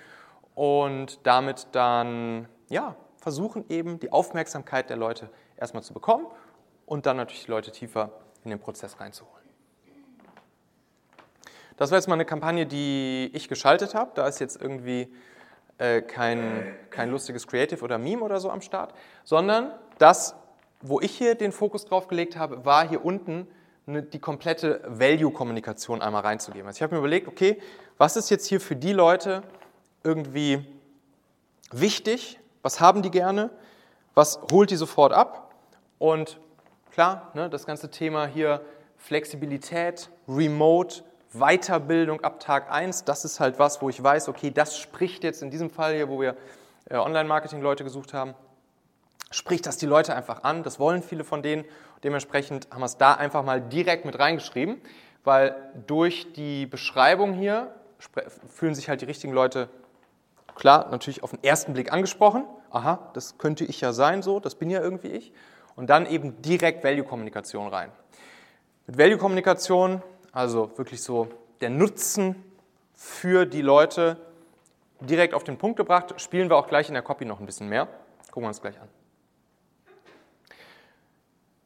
und damit dann ja, versuchen eben die Aufmerksamkeit der Leute erstmal zu bekommen und dann natürlich die Leute tiefer in den Prozess reinzuholen. Das war jetzt mal eine Kampagne, die ich geschaltet habe. Da ist jetzt irgendwie äh, kein, kein lustiges Creative oder Meme oder so am Start, sondern das, wo ich hier den Fokus drauf gelegt habe, war hier unten eine, die komplette Value-Kommunikation einmal reinzugeben. Also ich habe mir überlegt, okay, was ist jetzt hier für die Leute irgendwie wichtig? Was haben die gerne? Was holt die sofort ab? Und klar, ne, das ganze Thema hier Flexibilität, Remote, Weiterbildung ab Tag 1, das ist halt was, wo ich weiß, okay, das spricht jetzt in diesem Fall hier, wo wir äh, Online-Marketing-Leute gesucht haben, spricht das die Leute einfach an. Das wollen viele von denen. Dementsprechend haben wir es da einfach mal direkt mit reingeschrieben, weil durch die Beschreibung hier fühlen sich halt die richtigen Leute klar natürlich auf den ersten Blick angesprochen. Aha, das könnte ich ja sein, so, das bin ja irgendwie ich. Und dann eben direkt Value-Kommunikation rein. Mit Value-Kommunikation, also wirklich so der Nutzen für die Leute direkt auf den Punkt gebracht, spielen wir auch gleich in der Copy noch ein bisschen mehr. Gucken wir uns gleich an.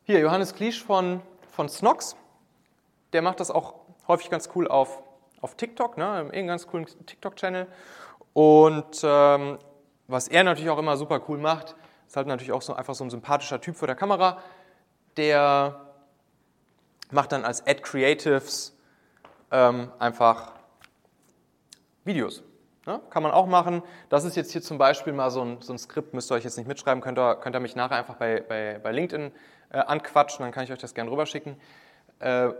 Hier, Johannes Kliesch von, von Snox, der macht das auch häufig ganz cool auf, auf TikTok, ne? einen ganz coolen TikTok-Channel. Und ähm, was er natürlich auch immer super cool macht, ist halt natürlich auch so einfach so ein sympathischer Typ vor der Kamera, der macht dann als Ad Creatives ähm, einfach Videos. Ne? Kann man auch machen. Das ist jetzt hier zum Beispiel mal so ein, so ein Skript, müsst ihr euch jetzt nicht mitschreiben, könnt ihr, könnt ihr mich nachher einfach bei, bei, bei LinkedIn äh, anquatschen, dann kann ich euch das gerne rüberschicken. Äh,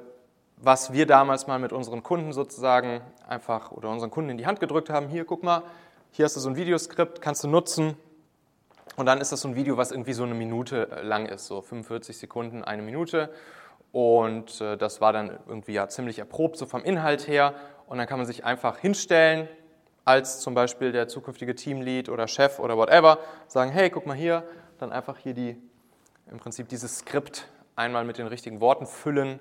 was wir damals mal mit unseren Kunden sozusagen einfach oder unseren Kunden in die Hand gedrückt haben. Hier, guck mal, hier hast du so ein Videoskript, kannst du nutzen. Und dann ist das so ein Video, was irgendwie so eine Minute äh, lang ist, so 45 Sekunden, eine Minute. Und äh, das war dann irgendwie ja ziemlich erprobt, so vom Inhalt her. Und dann kann man sich einfach hinstellen, als zum Beispiel der zukünftige Teamlead oder Chef oder whatever, sagen, hey, guck mal hier, dann einfach hier die im Prinzip dieses Skript einmal mit den richtigen Worten füllen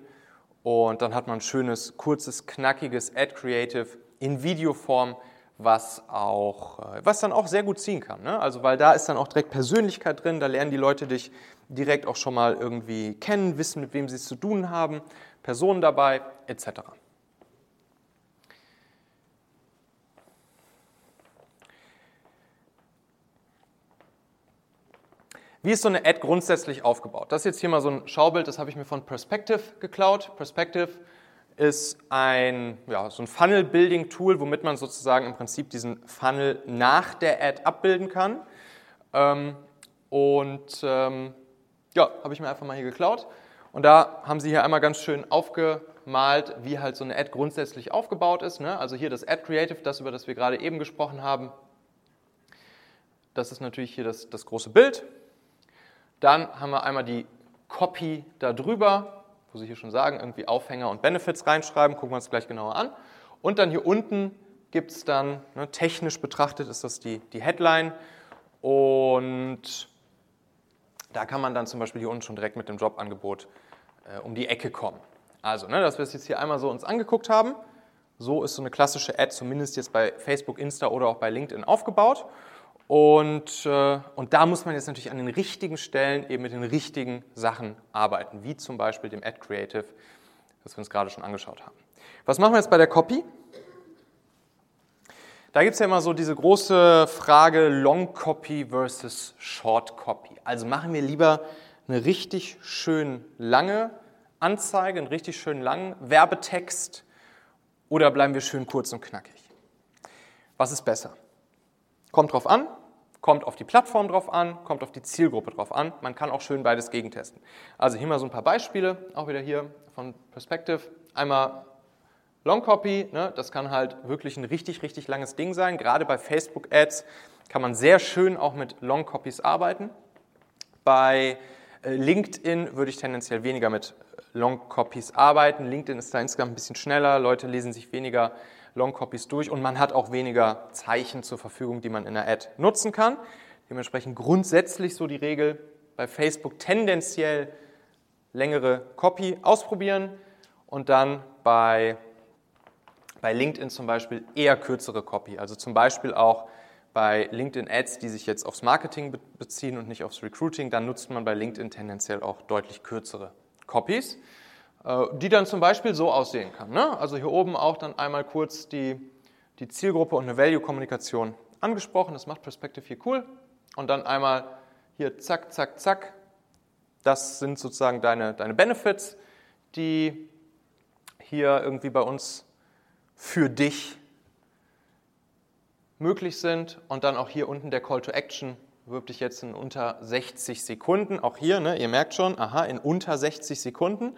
und dann hat man ein schönes, kurzes, knackiges Ad Creative in Videoform, was, auch, äh, was dann auch sehr gut ziehen kann. Ne? Also weil da ist dann auch direkt Persönlichkeit drin, da lernen die Leute dich direkt auch schon mal irgendwie kennen, wissen, mit wem sie es zu tun haben, Personen dabei, etc. Wie ist so eine Ad grundsätzlich aufgebaut? Das ist jetzt hier mal so ein Schaubild, das habe ich mir von Perspective geklaut. Perspective ist ein, ja, so ein Funnel-Building-Tool, womit man sozusagen im Prinzip diesen Funnel nach der Ad abbilden kann. Ähm, und ähm, ja, habe ich mir einfach mal hier geklaut. Und da haben sie hier einmal ganz schön aufgemalt, wie halt so eine Ad grundsätzlich aufgebaut ist. Ne? Also hier das Ad Creative, das über das wir gerade eben gesprochen haben. Das ist natürlich hier das, das große Bild. Dann haben wir einmal die Copy darüber, wo Sie hier schon sagen, irgendwie Aufhänger und Benefits reinschreiben, gucken wir uns gleich genauer an. Und dann hier unten gibt es dann, ne, technisch betrachtet ist das die, die Headline und da kann man dann zum Beispiel hier unten schon direkt mit dem Jobangebot äh, um die Ecke kommen. Also, ne, dass wir es jetzt hier einmal so uns angeguckt haben, so ist so eine klassische Ad zumindest jetzt bei Facebook, Insta oder auch bei LinkedIn aufgebaut. Und, äh, und da muss man jetzt natürlich an den richtigen Stellen eben mit den richtigen Sachen arbeiten, wie zum Beispiel dem Ad Creative, das wir uns gerade schon angeschaut haben. Was machen wir jetzt bei der Copy? Da gibt es ja immer so diese große Frage Long Copy versus Short Copy. Also machen wir lieber eine richtig schön lange Anzeige, einen richtig schön langen Werbetext oder bleiben wir schön kurz und knackig? Was ist besser? Kommt drauf an, kommt auf die Plattform drauf an, kommt auf die Zielgruppe drauf an. Man kann auch schön beides gegentesten. Also hier mal so ein paar Beispiele, auch wieder hier von Perspective. Einmal Long Copy, ne, das kann halt wirklich ein richtig, richtig langes Ding sein. Gerade bei Facebook Ads kann man sehr schön auch mit Long Copies arbeiten. Bei äh, LinkedIn würde ich tendenziell weniger mit Long Copies arbeiten. LinkedIn ist da insgesamt ein bisschen schneller, Leute lesen sich weniger Longcopies durch und man hat auch weniger Zeichen zur Verfügung, die man in der Ad nutzen kann. Dementsprechend grundsätzlich so die Regel bei Facebook tendenziell längere Copy ausprobieren und dann bei, bei LinkedIn zum Beispiel eher kürzere Copy. Also zum Beispiel auch bei LinkedIn Ads, die sich jetzt aufs Marketing beziehen und nicht aufs Recruiting, dann nutzt man bei LinkedIn tendenziell auch deutlich kürzere Copies, die dann zum Beispiel so aussehen kann. Ne? Also hier oben auch dann einmal kurz die, die Zielgruppe und eine Value-Kommunikation angesprochen. Das macht Perspective hier cool. Und dann einmal hier zack, zack, zack. Das sind sozusagen deine, deine Benefits, die hier irgendwie bei uns für dich möglich sind. Und dann auch hier unten der Call to Action. Wirb dich jetzt in unter 60 Sekunden. Auch hier, ne, ihr merkt schon, aha, in unter 60 Sekunden.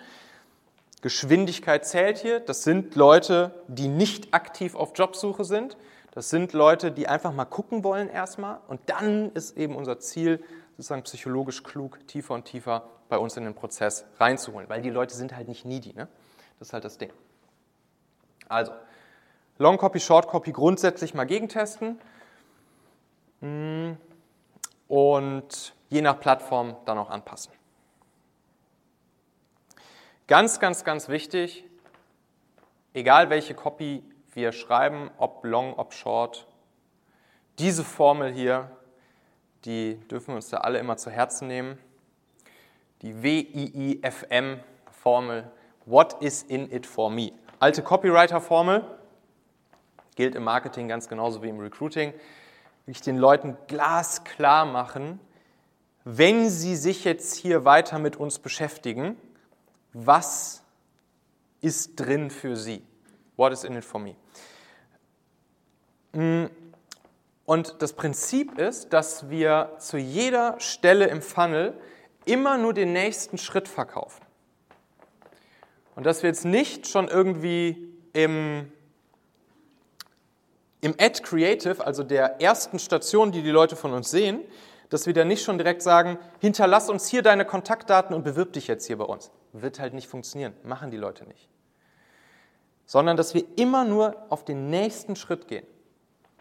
Geschwindigkeit zählt hier. Das sind Leute, die nicht aktiv auf Jobsuche sind. Das sind Leute, die einfach mal gucken wollen erstmal. Und dann ist eben unser Ziel, sozusagen psychologisch klug, tiefer und tiefer bei uns in den Prozess reinzuholen. Weil die Leute sind halt nicht needy. Ne? Das ist halt das Ding. Also, Long Copy, Short Copy grundsätzlich mal gegentesten. Mm. Und je nach Plattform dann auch anpassen. Ganz, ganz, ganz wichtig, egal welche Copy wir schreiben, ob long, ob short, diese Formel hier, die dürfen wir uns da alle immer zu Herzen nehmen. Die WIIFM-Formel, What is in it for me? Alte Copywriter-Formel, gilt im Marketing ganz genauso wie im Recruiting, wirklich den Leuten glasklar machen, wenn sie sich jetzt hier weiter mit uns beschäftigen, was ist drin für sie? What is in it for me? Mm, und das Prinzip ist, dass wir zu jeder Stelle im Funnel immer nur den nächsten Schritt verkaufen. Und dass wir jetzt nicht schon irgendwie im im Ad Creative, also der ersten Station, die die Leute von uns sehen, dass wir da nicht schon direkt sagen, hinterlass uns hier deine Kontaktdaten und bewirb dich jetzt hier bei uns. Wird halt nicht funktionieren, machen die Leute nicht. Sondern dass wir immer nur auf den nächsten Schritt gehen.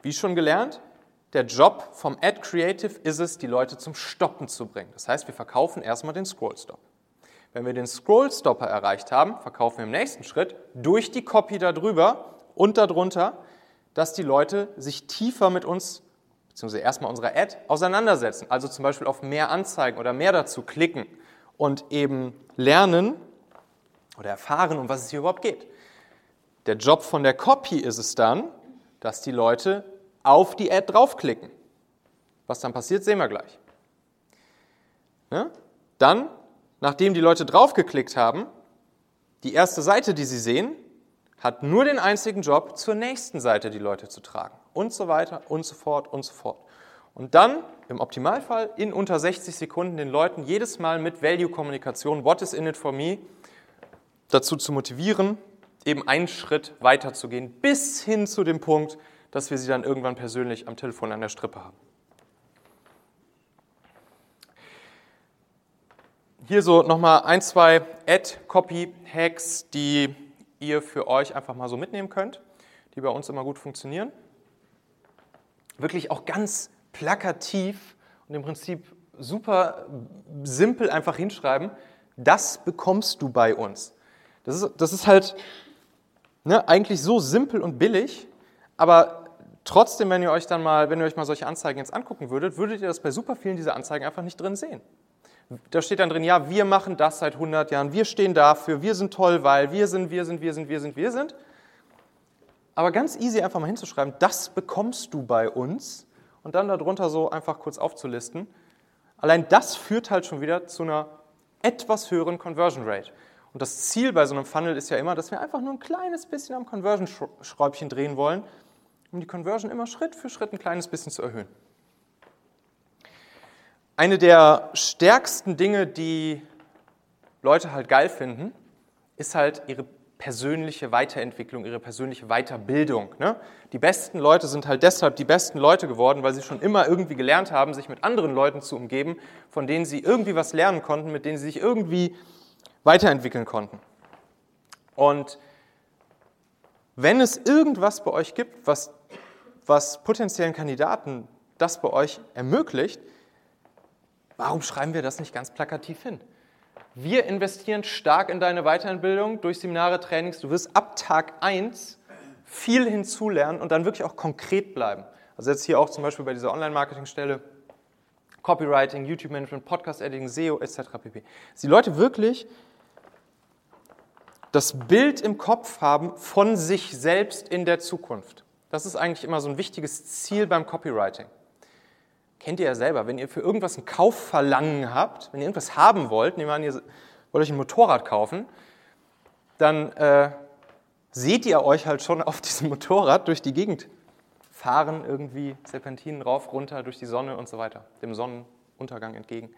Wie schon gelernt, der Job vom Ad Creative ist es, die Leute zum Stoppen zu bringen. Das heißt, wir verkaufen erstmal den Scroll Stop. Wenn wir den Scroll Stopper erreicht haben, verkaufen wir im nächsten Schritt durch die Copy darüber und darunter dass die Leute sich tiefer mit uns, beziehungsweise erstmal unserer Ad, auseinandersetzen. Also zum Beispiel auf mehr Anzeigen oder mehr dazu klicken und eben lernen oder erfahren, um was es hier überhaupt geht. Der Job von der Copy ist es dann, dass die Leute auf die Ad draufklicken. Was dann passiert, sehen wir gleich. Ne? Dann, nachdem die Leute draufgeklickt haben, die erste Seite, die sie sehen, hat nur den einzigen Job, zur nächsten Seite die Leute zu tragen. Und so weiter und so fort und so fort. Und dann im Optimalfall in unter 60 Sekunden den Leuten jedes Mal mit Value-Kommunikation, what is in it for me, dazu zu motivieren, eben einen Schritt weiter zu gehen, bis hin zu dem Punkt, dass wir sie dann irgendwann persönlich am Telefon an der Strippe haben. Hier so nochmal ein, zwei Ad-Copy-Hacks, die ihr für euch einfach mal so mitnehmen könnt, die bei uns immer gut funktionieren. Wirklich auch ganz plakativ und im Prinzip super simpel einfach hinschreiben, das bekommst du bei uns. Das ist, das ist halt ne, eigentlich so simpel und billig, aber trotzdem, wenn ihr euch dann mal, wenn ihr euch mal solche Anzeigen jetzt angucken würdet, würdet ihr das bei super vielen dieser Anzeigen einfach nicht drin sehen. Da steht dann drin, ja, wir machen das seit 100 Jahren, wir stehen dafür, wir sind toll, weil wir sind, wir sind, wir sind, wir sind, wir sind. Aber ganz easy einfach mal hinzuschreiben, das bekommst du bei uns und dann darunter so einfach kurz aufzulisten. Allein das führt halt schon wieder zu einer etwas höheren Conversion Rate. Und das Ziel bei so einem Funnel ist ja immer, dass wir einfach nur ein kleines bisschen am Conversion-Schräubchen drehen wollen, um die Conversion immer Schritt für Schritt ein kleines bisschen zu erhöhen. Eine der stärksten Dinge, die Leute halt geil finden, ist halt ihre persönliche Weiterentwicklung, ihre persönliche Weiterbildung. Ne? Die besten Leute sind halt deshalb die besten Leute geworden, weil sie schon immer irgendwie gelernt haben, sich mit anderen Leuten zu umgeben, von denen sie irgendwie was lernen konnten, mit denen sie sich irgendwie weiterentwickeln konnten. Und wenn es irgendwas bei euch gibt, was, was potenziellen Kandidaten das bei euch ermöglicht, Warum schreiben wir das nicht ganz plakativ hin? Wir investieren stark in deine Weiterbildung durch Seminare, Trainings. Du wirst ab Tag 1 viel hinzulernen und dann wirklich auch konkret bleiben. Also jetzt hier auch zum Beispiel bei dieser Online-Marketing-Stelle, Copywriting, YouTube-Management, Podcast-Editing, SEO etc. pp. Dass die Leute wirklich das Bild im Kopf haben von sich selbst in der Zukunft. Das ist eigentlich immer so ein wichtiges Ziel beim Copywriting. Kennt ihr ja selber, wenn ihr für irgendwas ein Kaufverlangen habt, wenn ihr irgendwas haben wollt, nehmen wir an, ihr wollt euch ein Motorrad kaufen, dann äh, seht ihr euch halt schon auf diesem [LAUGHS] Motorrad durch die Gegend fahren, irgendwie Serpentinen rauf, runter, durch die Sonne und so weiter, dem Sonnenuntergang entgegen.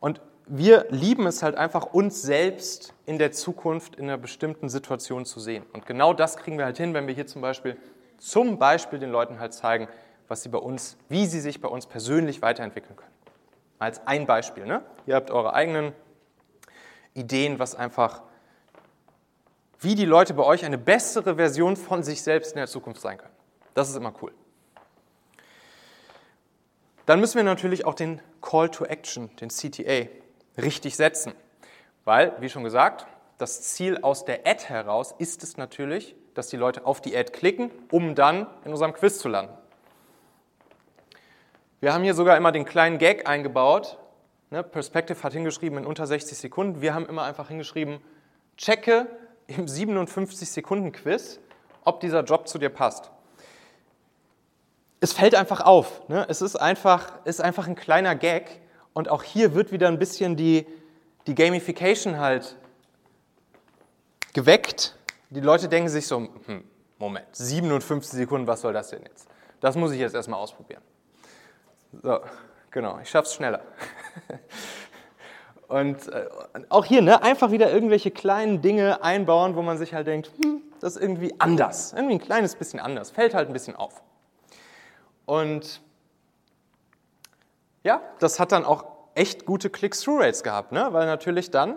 Und wir lieben es halt einfach, uns selbst in der Zukunft in einer bestimmten Situation zu sehen. Und genau das kriegen wir halt hin, wenn wir hier zum Beispiel, zum Beispiel den Leuten halt zeigen, was sie bei uns, wie sie sich bei uns persönlich weiterentwickeln können. Als ein Beispiel. Ne? Ihr habt eure eigenen Ideen, was einfach, wie die Leute bei euch eine bessere Version von sich selbst in der Zukunft sein können. Das ist immer cool. Dann müssen wir natürlich auch den Call to Action, den CTA, richtig setzen. Weil, wie schon gesagt, das Ziel aus der Ad heraus ist es natürlich, dass die Leute auf die Ad klicken, um dann in unserem Quiz zu landen. Wir haben hier sogar immer den kleinen Gag eingebaut. Ne, Perspective hat hingeschrieben in unter 60 Sekunden. Wir haben immer einfach hingeschrieben, checke im 57 Sekunden Quiz, ob dieser Job zu dir passt. Es fällt einfach auf. Ne? Es ist einfach, ist einfach ein kleiner Gag, und auch hier wird wieder ein bisschen die, die Gamification halt geweckt. Die Leute denken sich so, hm, Moment, 57 Sekunden, was soll das denn jetzt? Das muss ich jetzt erstmal ausprobieren. So, genau, ich schaff's schneller. [LAUGHS] Und äh, auch hier, ne, einfach wieder irgendwelche kleinen Dinge einbauen, wo man sich halt denkt, hm, das ist irgendwie anders, irgendwie ein kleines bisschen anders, fällt halt ein bisschen auf. Und ja, das hat dann auch echt gute Click-Through-Rates gehabt, ne? weil natürlich dann,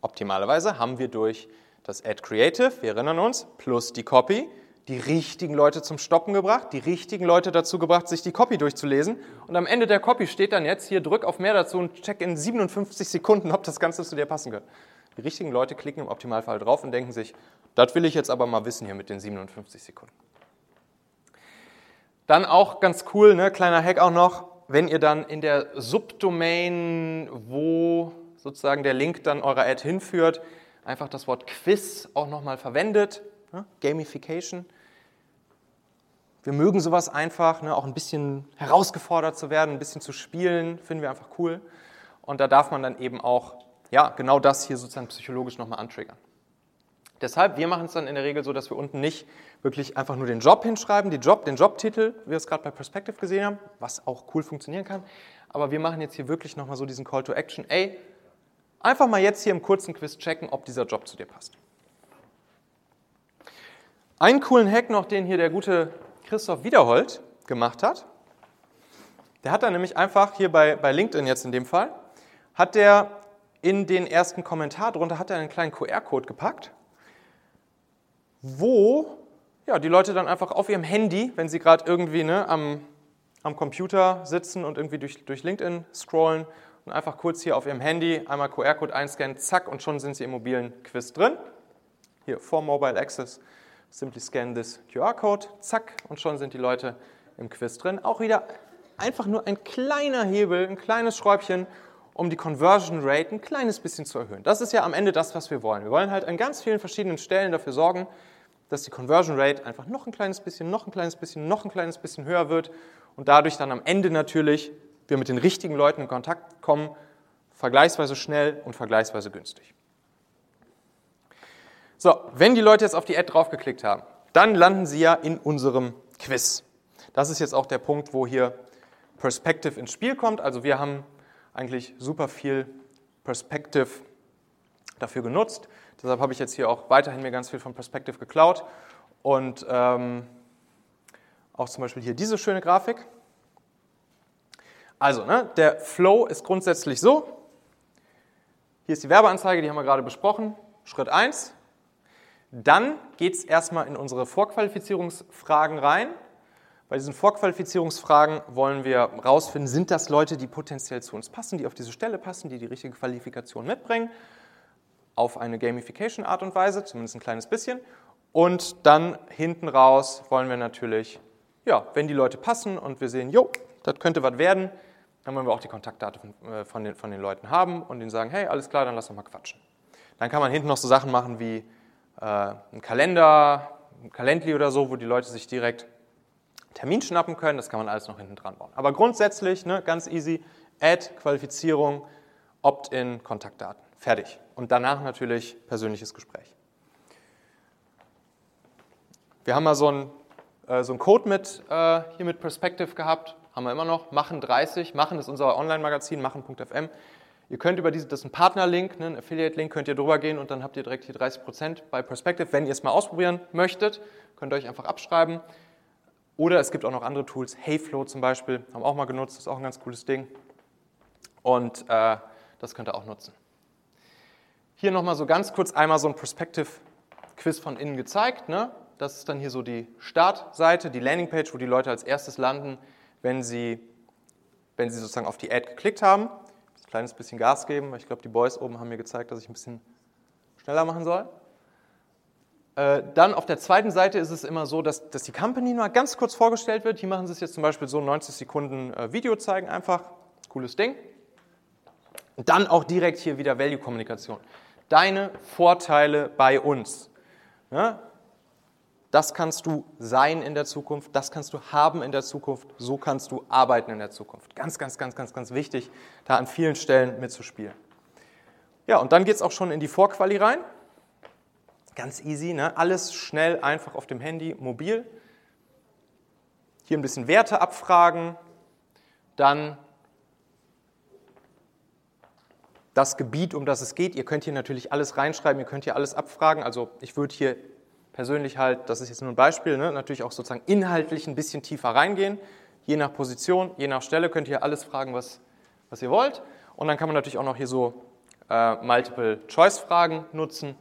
optimalerweise, haben wir durch das Ad Creative, wir erinnern uns, plus die Copy, die richtigen Leute zum Stoppen gebracht, die richtigen Leute dazu gebracht, sich die Copy durchzulesen. Und am Ende der Copy steht dann jetzt hier, drück auf mehr dazu und check in 57 Sekunden, ob das Ganze zu dir passen könnte. Die richtigen Leute klicken im Optimalfall drauf und denken sich, das will ich jetzt aber mal wissen hier mit den 57 Sekunden. Dann auch ganz cool, ne, kleiner Hack auch noch, wenn ihr dann in der Subdomain, wo sozusagen der Link dann eurer Ad hinführt, einfach das Wort Quiz auch nochmal verwendet, ne? Gamification. Wir mögen sowas einfach, ne? auch ein bisschen herausgefordert zu werden, ein bisschen zu spielen, finden wir einfach cool. Und da darf man dann eben auch ja, genau das hier sozusagen psychologisch nochmal antriggern. Deshalb, wir machen es dann in der Regel so, dass wir unten nicht wirklich einfach nur den Job hinschreiben, die Job, den Jobtitel, wie wir es gerade bei Perspective gesehen haben, was auch cool funktionieren kann. Aber wir machen jetzt hier wirklich nochmal so diesen Call to Action. Ey, einfach mal jetzt hier im kurzen Quiz checken, ob dieser Job zu dir passt. Einen coolen Hack noch, den hier der gute Christoph Wiederhold gemacht hat. Der hat dann nämlich einfach hier bei, bei LinkedIn jetzt in dem Fall, hat der in den ersten Kommentar drunter hat er einen kleinen QR-Code gepackt wo ja, die Leute dann einfach auf ihrem Handy, wenn sie gerade irgendwie ne, am, am Computer sitzen und irgendwie durch, durch LinkedIn scrollen und einfach kurz hier auf ihrem Handy einmal QR-Code einscannen, zack, und schon sind sie im mobilen Quiz drin. Hier, for Mobile Access, simply scan this QR-Code, zack, und schon sind die Leute im Quiz drin. Auch wieder einfach nur ein kleiner Hebel, ein kleines Schräubchen, um die Conversion Rate ein kleines bisschen zu erhöhen. Das ist ja am Ende das, was wir wollen. Wir wollen halt an ganz vielen verschiedenen Stellen dafür sorgen, dass die Conversion Rate einfach noch ein kleines bisschen, noch ein kleines bisschen, noch ein kleines bisschen höher wird und dadurch dann am Ende natürlich wir mit den richtigen Leuten in Kontakt kommen, vergleichsweise schnell und vergleichsweise günstig. So, wenn die Leute jetzt auf die Ad draufgeklickt haben, dann landen sie ja in unserem Quiz. Das ist jetzt auch der Punkt, wo hier Perspective ins Spiel kommt. Also wir haben eigentlich super viel Perspective dafür genutzt. Deshalb habe ich jetzt hier auch weiterhin mir ganz viel von Perspective geklaut und ähm, auch zum Beispiel hier diese schöne Grafik. Also, ne, der Flow ist grundsätzlich so. Hier ist die Werbeanzeige, die haben wir gerade besprochen. Schritt 1. Dann geht es erstmal in unsere Vorqualifizierungsfragen rein. Bei diesen Vorqualifizierungsfragen wollen wir herausfinden, sind das Leute, die potenziell zu uns passen, die auf diese Stelle passen, die die richtige Qualifikation mitbringen, auf eine Gamification-Art und Weise, zumindest ein kleines bisschen. Und dann hinten raus wollen wir natürlich ja, wenn die Leute passen und wir sehen, jo, das könnte was werden, dann wollen wir auch die Kontaktdaten von, äh, den, von den Leuten haben und ihnen sagen, hey, alles klar, dann lass doch mal quatschen. Dann kann man hinten noch so Sachen machen wie äh, einen Kalender, ein Calendly oder so, wo die Leute sich direkt Termin schnappen können. Das kann man alles noch hinten dran bauen. Aber grundsätzlich, ne, ganz easy, Add, Qualifizierung, Opt-in, Kontaktdaten. Fertig. Und danach natürlich persönliches Gespräch. Wir haben mal so einen, äh, so Code mit, äh, hier mit Perspective gehabt, haben wir immer noch, Machen 30. Machen ist unser Online-Magazin, machen.fm. Ihr könnt über diese, das ist ein Partnerlink, ne, ein Affiliate-Link, könnt ihr drüber gehen und dann habt ihr direkt hier 30% bei Perspective. Wenn ihr es mal ausprobieren möchtet, könnt ihr euch einfach abschreiben. Oder es gibt auch noch andere Tools, Heyflow zum Beispiel, haben auch mal genutzt, ist auch ein ganz cooles Ding. Und äh, das könnt ihr auch nutzen. Hier nochmal so ganz kurz einmal so ein Perspective-Quiz von innen gezeigt. Ne? Das ist dann hier so die Startseite, die Landingpage, wo die Leute als erstes landen, wenn sie, wenn sie sozusagen auf die Ad geklickt haben kleines bisschen Gas geben, weil ich glaube, die Boys oben haben mir gezeigt, dass ich ein bisschen schneller machen soll. Äh, dann auf der zweiten Seite ist es immer so, dass, dass die Company nur ganz kurz vorgestellt wird. Hier machen sie es jetzt zum Beispiel so 90 Sekunden äh, Video zeigen, einfach. Cooles Ding. Und dann auch direkt hier wieder Value-Kommunikation. Deine Vorteile bei uns. Ja? Das kannst du sein in der Zukunft, das kannst du haben in der Zukunft, so kannst du arbeiten in der Zukunft. Ganz, ganz, ganz, ganz, ganz wichtig, da an vielen Stellen mitzuspielen. Ja, und dann geht es auch schon in die Vorquali rein. Ganz easy, ne? alles schnell, einfach auf dem Handy, mobil. Hier ein bisschen Werte abfragen, dann das Gebiet, um das es geht. Ihr könnt hier natürlich alles reinschreiben, ihr könnt hier alles abfragen. Also ich würde hier persönlich halt, das ist jetzt nur ein Beispiel, ne, natürlich auch sozusagen inhaltlich ein bisschen tiefer reingehen. Je nach Position, je nach Stelle könnt ihr alles fragen, was, was ihr wollt. Und dann kann man natürlich auch noch hier so äh, Multiple-Choice-Fragen nutzen.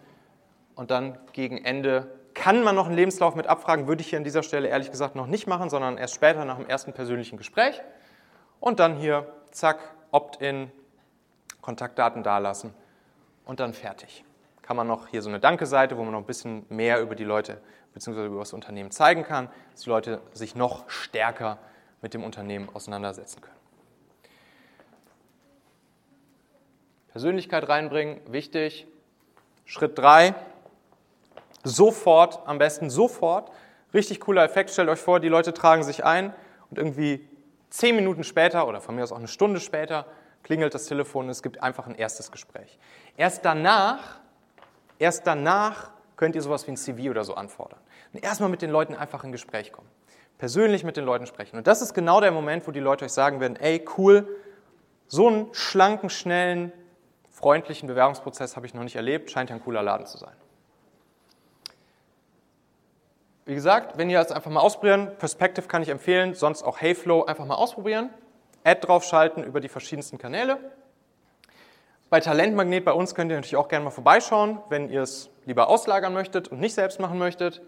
Und dann gegen Ende kann man noch einen Lebenslauf mit abfragen, würde ich hier an dieser Stelle ehrlich gesagt noch nicht machen, sondern erst später nach dem ersten persönlichen Gespräch. Und dann hier, zack, Opt-in, Kontaktdaten dalassen und dann fertig kann man noch hier so eine Danke-Seite, wo man noch ein bisschen mehr über die Leute bzw. über das Unternehmen zeigen kann, dass die Leute sich noch stärker mit dem Unternehmen auseinandersetzen können. Persönlichkeit reinbringen, wichtig. Schritt 3, sofort, am besten sofort. Richtig cooler Effekt, stellt euch vor, die Leute tragen sich ein und irgendwie zehn Minuten später oder von mir aus auch eine Stunde später klingelt das Telefon und es gibt einfach ein erstes Gespräch. Erst danach Erst danach könnt ihr sowas wie ein CV oder so anfordern. Und erstmal mit den Leuten einfach in Gespräch kommen. Persönlich mit den Leuten sprechen. Und das ist genau der Moment, wo die Leute euch sagen werden, ey, cool, so einen schlanken, schnellen, freundlichen Bewerbungsprozess habe ich noch nicht erlebt, scheint ja ein cooler Laden zu sein. Wie gesagt, wenn ihr das einfach mal ausprobieren, Perspective kann ich empfehlen, sonst auch Heyflow einfach mal ausprobieren, Ad draufschalten über die verschiedensten Kanäle bei Talentmagnet bei uns könnt ihr natürlich auch gerne mal vorbeischauen, wenn ihr es lieber auslagern möchtet und nicht selbst machen möchtet.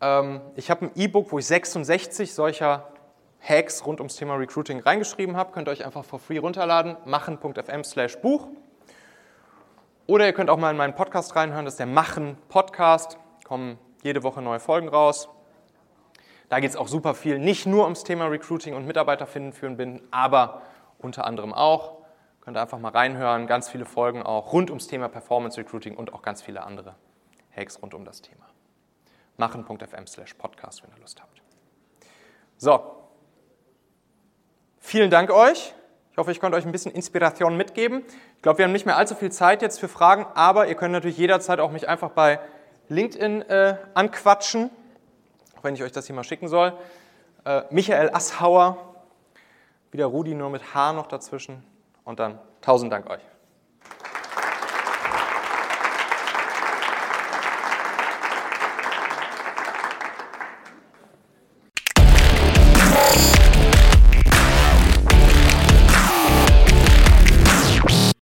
Ähm, ich habe ein E-Book, wo ich 66 solcher Hacks rund ums Thema Recruiting reingeschrieben habe. Könnt ihr euch einfach for free runterladen, machen.fm slash Buch. Oder ihr könnt auch mal in meinen Podcast reinhören, das ist der Machen Podcast. Kommen jede Woche neue Folgen raus. Da geht es auch super viel, nicht nur ums Thema Recruiting und Mitarbeiter finden, führen, binden, aber unter anderem auch. Könnt ihr einfach mal reinhören. Ganz viele Folgen auch rund ums Thema Performance Recruiting und auch ganz viele andere Hacks rund um das Thema. Machen.fm slash podcast, wenn ihr Lust habt. So. Vielen Dank euch. Ich hoffe, ich konnte euch ein bisschen Inspiration mitgeben. Ich glaube, wir haben nicht mehr allzu viel Zeit jetzt für Fragen, aber ihr könnt natürlich jederzeit auch mich einfach bei LinkedIn äh, anquatschen, auch wenn ich euch das hier mal schicken soll. Äh, Michael Asshauer, wieder Rudi nur mit H noch dazwischen. Und dann tausend Dank euch.